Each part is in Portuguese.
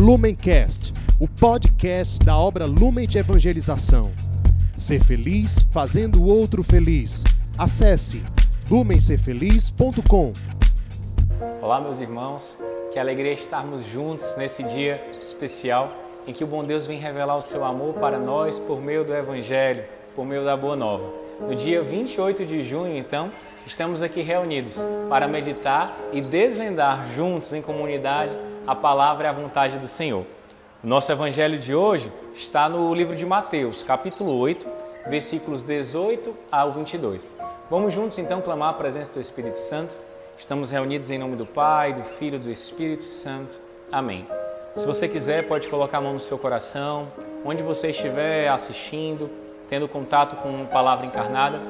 Lumencast, o podcast da obra Lumen de Evangelização. Ser feliz fazendo o outro feliz. Acesse lumencerfeliz.com. Olá, meus irmãos. Que alegria estarmos juntos nesse dia especial em que o bom Deus vem revelar o seu amor para nós por meio do Evangelho, por meio da Boa Nova. No dia 28 de junho, então, estamos aqui reunidos para meditar e desvendar juntos em comunidade a palavra e a vontade do Senhor. Nosso evangelho de hoje está no livro de Mateus, capítulo 8, versículos 18 ao 22. Vamos juntos então clamar a presença do Espírito Santo. Estamos reunidos em nome do Pai, do Filho e do Espírito Santo. Amém. Se você quiser, pode colocar a mão no seu coração, onde você estiver assistindo, tendo contato com a palavra encarnada.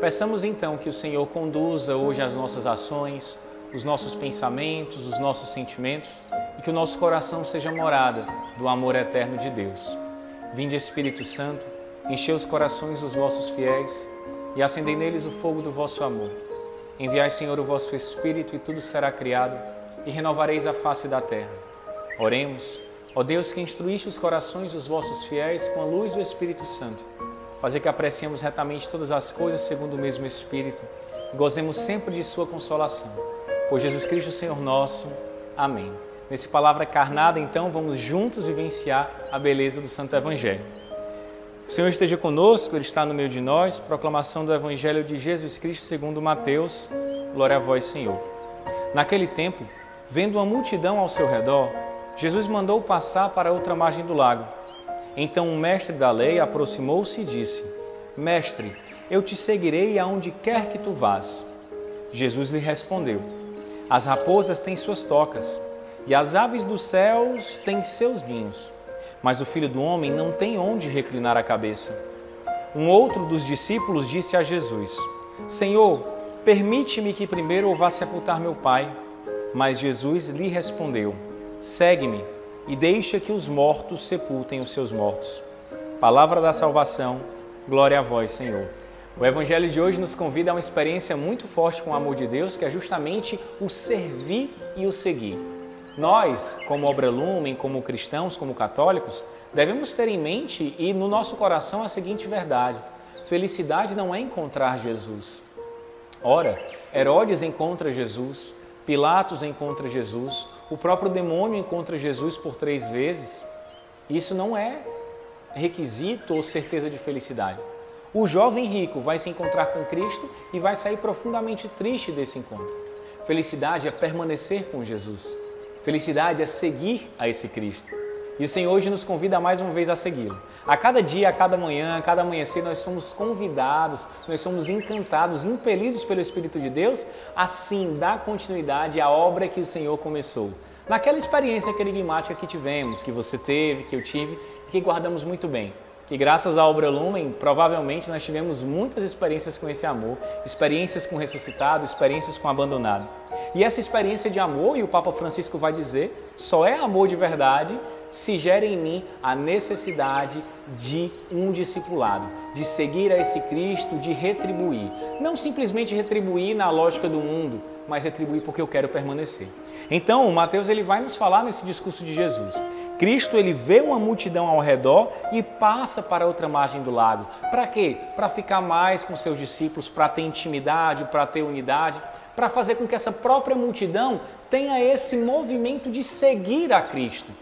Peçamos então que o Senhor conduza hoje as nossas ações, os nossos pensamentos, os nossos sentimentos e que o nosso coração seja morada do amor eterno de Deus. Vinde, Espírito Santo, enchei os corações dos vossos fiéis e acendei neles o fogo do vosso amor. Enviai, Senhor, o vosso Espírito e tudo será criado e renovareis a face da terra. Oremos, ó Deus que instruíste os corações dos vossos fiéis com a luz do Espírito Santo. Fazer que apreciemos retamente todas as coisas segundo o mesmo Espírito e gozemos sempre de Sua consolação por Jesus Cristo, Senhor nosso. Amém. Nesse palavra carnada, então, vamos juntos vivenciar a beleza do Santo Evangelho. O Senhor esteja conosco, Ele está no meio de nós. Proclamação do Evangelho de Jesus Cristo segundo Mateus. Glória a vós, Senhor. Naquele tempo, vendo uma multidão ao seu redor, Jesus mandou passar para outra margem do lago. Então um mestre da lei aproximou-se e disse: Mestre, eu te seguirei aonde quer que tu vás. Jesus lhe respondeu: as raposas têm suas tocas, e as aves dos céus têm seus ninhos, mas o filho do homem não tem onde reclinar a cabeça. Um outro dos discípulos disse a Jesus: Senhor, permite-me que primeiro vá sepultar meu pai. Mas Jesus lhe respondeu: Segue-me e deixa que os mortos sepultem os seus mortos. Palavra da salvação, glória a vós, Senhor. O Evangelho de hoje nos convida a uma experiência muito forte com o amor de Deus, que é justamente o servir e o seguir. Nós, como obra lumen, como cristãos, como católicos, devemos ter em mente e no nosso coração a seguinte verdade: felicidade não é encontrar Jesus. Ora, Herodes encontra Jesus, Pilatos encontra Jesus, o próprio demônio encontra Jesus por três vezes. Isso não é requisito ou certeza de felicidade. O jovem rico vai se encontrar com Cristo e vai sair profundamente triste desse encontro. Felicidade é permanecer com Jesus. Felicidade é seguir a esse Cristo. E o Senhor hoje nos convida mais uma vez a segui-lo. A cada dia, a cada manhã, a cada amanhecer, nós somos convidados, nós somos encantados, impelidos pelo Espírito de Deus, assim dar continuidade à obra que o Senhor começou. Naquela experiência enigmática que tivemos, que você teve, que eu tive, que guardamos muito bem que graças à obra Lumen, provavelmente nós tivemos muitas experiências com esse amor, experiências com ressuscitado, experiências com abandonado. E essa experiência de amor, e o Papa Francisco vai dizer, só é amor de verdade se gera em mim a necessidade de um discipulado, de seguir a esse Cristo, de retribuir. Não simplesmente retribuir na lógica do mundo, mas retribuir porque eu quero permanecer. Então, Mateus ele vai nos falar nesse discurso de Jesus Cristo ele vê uma multidão ao redor e passa para outra margem do lago. Para quê? Para ficar mais com seus discípulos, para ter intimidade, para ter unidade, para fazer com que essa própria multidão tenha esse movimento de seguir a Cristo.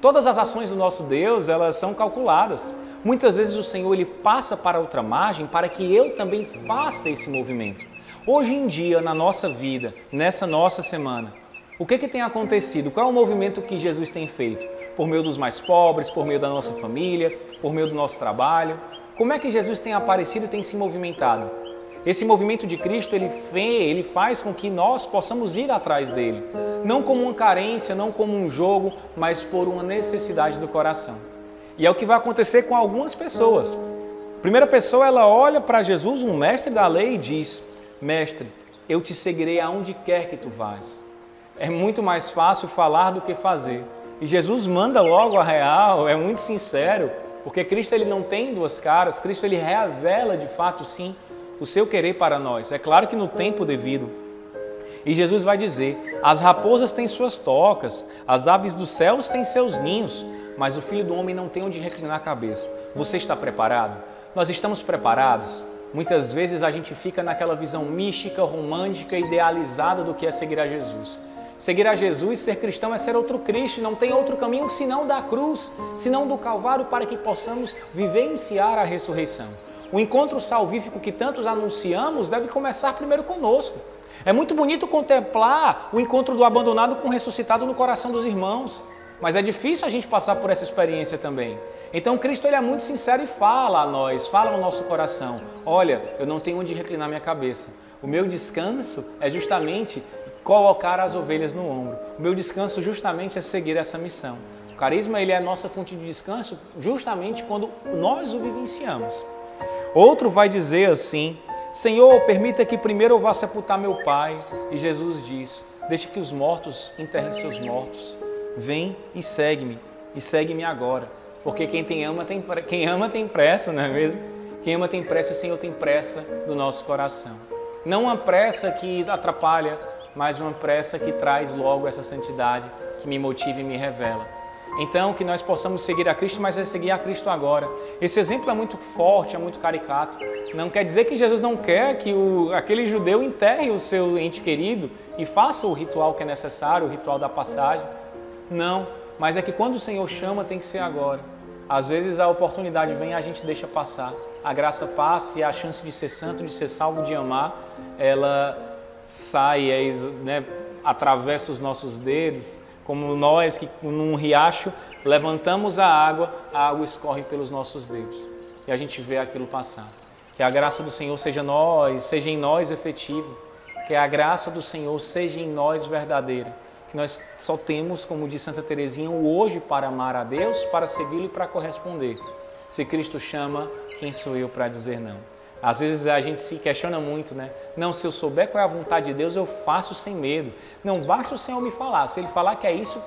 Todas as ações do nosso Deus, elas são calculadas. Muitas vezes o Senhor ele passa para outra margem para que eu também faça esse movimento. Hoje em dia, na nossa vida, nessa nossa semana, o que, que tem acontecido? Qual é o movimento que Jesus tem feito? Por meio dos mais pobres, por meio da nossa família, por meio do nosso trabalho? Como é que Jesus tem aparecido e tem se movimentado? Esse movimento de Cristo, ele, ele faz com que nós possamos ir atrás dele. Não como uma carência, não como um jogo, mas por uma necessidade do coração. E é o que vai acontecer com algumas pessoas. A primeira pessoa, ela olha para Jesus, um mestre da lei, e diz: Mestre, eu te seguirei aonde quer que tu vás é muito mais fácil falar do que fazer. E Jesus manda logo a real, é muito sincero, porque Cristo ele não tem duas caras, Cristo ele revela de fato sim o seu querer para nós. É claro que no tempo devido. E Jesus vai dizer: As raposas têm suas tocas, as aves dos céus têm seus ninhos, mas o filho do homem não tem onde reclinar a cabeça. Você está preparado? Nós estamos preparados? Muitas vezes a gente fica naquela visão mística, romântica, idealizada do que é seguir a Jesus. Seguir a Jesus, ser cristão é ser outro Cristo, não tem outro caminho senão da cruz, senão do Calvário, para que possamos vivenciar a ressurreição. O encontro salvífico que tantos anunciamos deve começar primeiro conosco. É muito bonito contemplar o encontro do abandonado com o ressuscitado no coração dos irmãos, mas é difícil a gente passar por essa experiência também. Então Cristo ele é muito sincero e fala a nós, fala ao nosso coração: Olha, eu não tenho onde reclinar minha cabeça. O meu descanso é justamente colocar as ovelhas no ombro. O meu descanso justamente é seguir essa missão. O carisma ele é a nossa fonte de descanso justamente quando nós o vivenciamos. Outro vai dizer assim: Senhor, permita que primeiro eu vá sepultar meu pai. E Jesus diz: Deixe que os mortos enterrem seus mortos. Vem e segue-me, e segue-me agora. Porque quem, tem ama, tem, quem ama tem pressa, não é mesmo? Quem ama tem pressa, o Senhor tem pressa do nosso coração. Não uma pressa que atrapalha, mas uma pressa que traz logo essa santidade, que me motiva e me revela. Então, que nós possamos seguir a Cristo, mas é seguir a Cristo agora. Esse exemplo é muito forte, é muito caricato. Não quer dizer que Jesus não quer que o, aquele judeu enterre o seu ente querido e faça o ritual que é necessário, o ritual da passagem. Não, mas é que quando o Senhor chama, tem que ser agora. Às vezes a oportunidade vem e a gente deixa passar. A graça passa e a chance de ser santo, de ser salvo, de amar, ela sai, é, né, atravessa os nossos dedos como nós que num riacho levantamos a água, a água escorre pelos nossos dedos e a gente vê aquilo passar. Que a graça do Senhor seja nós, seja em nós efetivo, que a graça do Senhor seja em nós verdadeira. Que nós só temos, como diz Santa Teresinha, o hoje para amar a Deus, para segui-lo e para corresponder. Se Cristo chama, quem sou eu para dizer não? Às vezes a gente se questiona muito, né? Não, se eu souber qual é a vontade de Deus, eu faço sem medo. Não basta o Senhor me falar. Se Ele falar que é isso,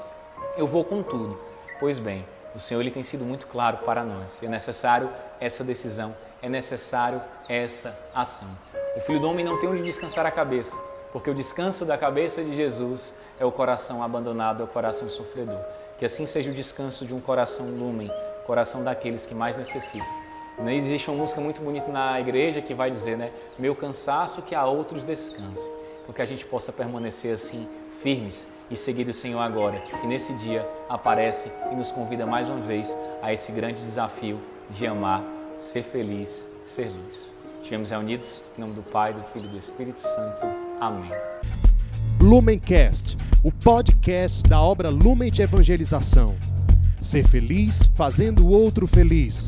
eu vou com tudo. Pois bem, o Senhor ele tem sido muito claro para nós. É necessário essa decisão, é necessário essa ação. O Filho do Homem não tem onde descansar a cabeça, porque o descanso da cabeça de Jesus é o coração abandonado, é o coração sofredor. Que assim seja o descanso de um coração lumen, coração daqueles que mais necessitam. Né? Existe uma música muito bonita na igreja que vai dizer, né? Meu cansaço que a outros descanse. Então que a gente possa permanecer assim, firmes e seguir o Senhor agora. E nesse dia aparece e nos convida mais uma vez a esse grande desafio de amar, ser feliz, ser luz. Estivemos reunidos em nome do Pai, do Filho e do Espírito Santo. Amém. Lumencast, o podcast da obra Lumen de Evangelização. Ser feliz fazendo o outro feliz.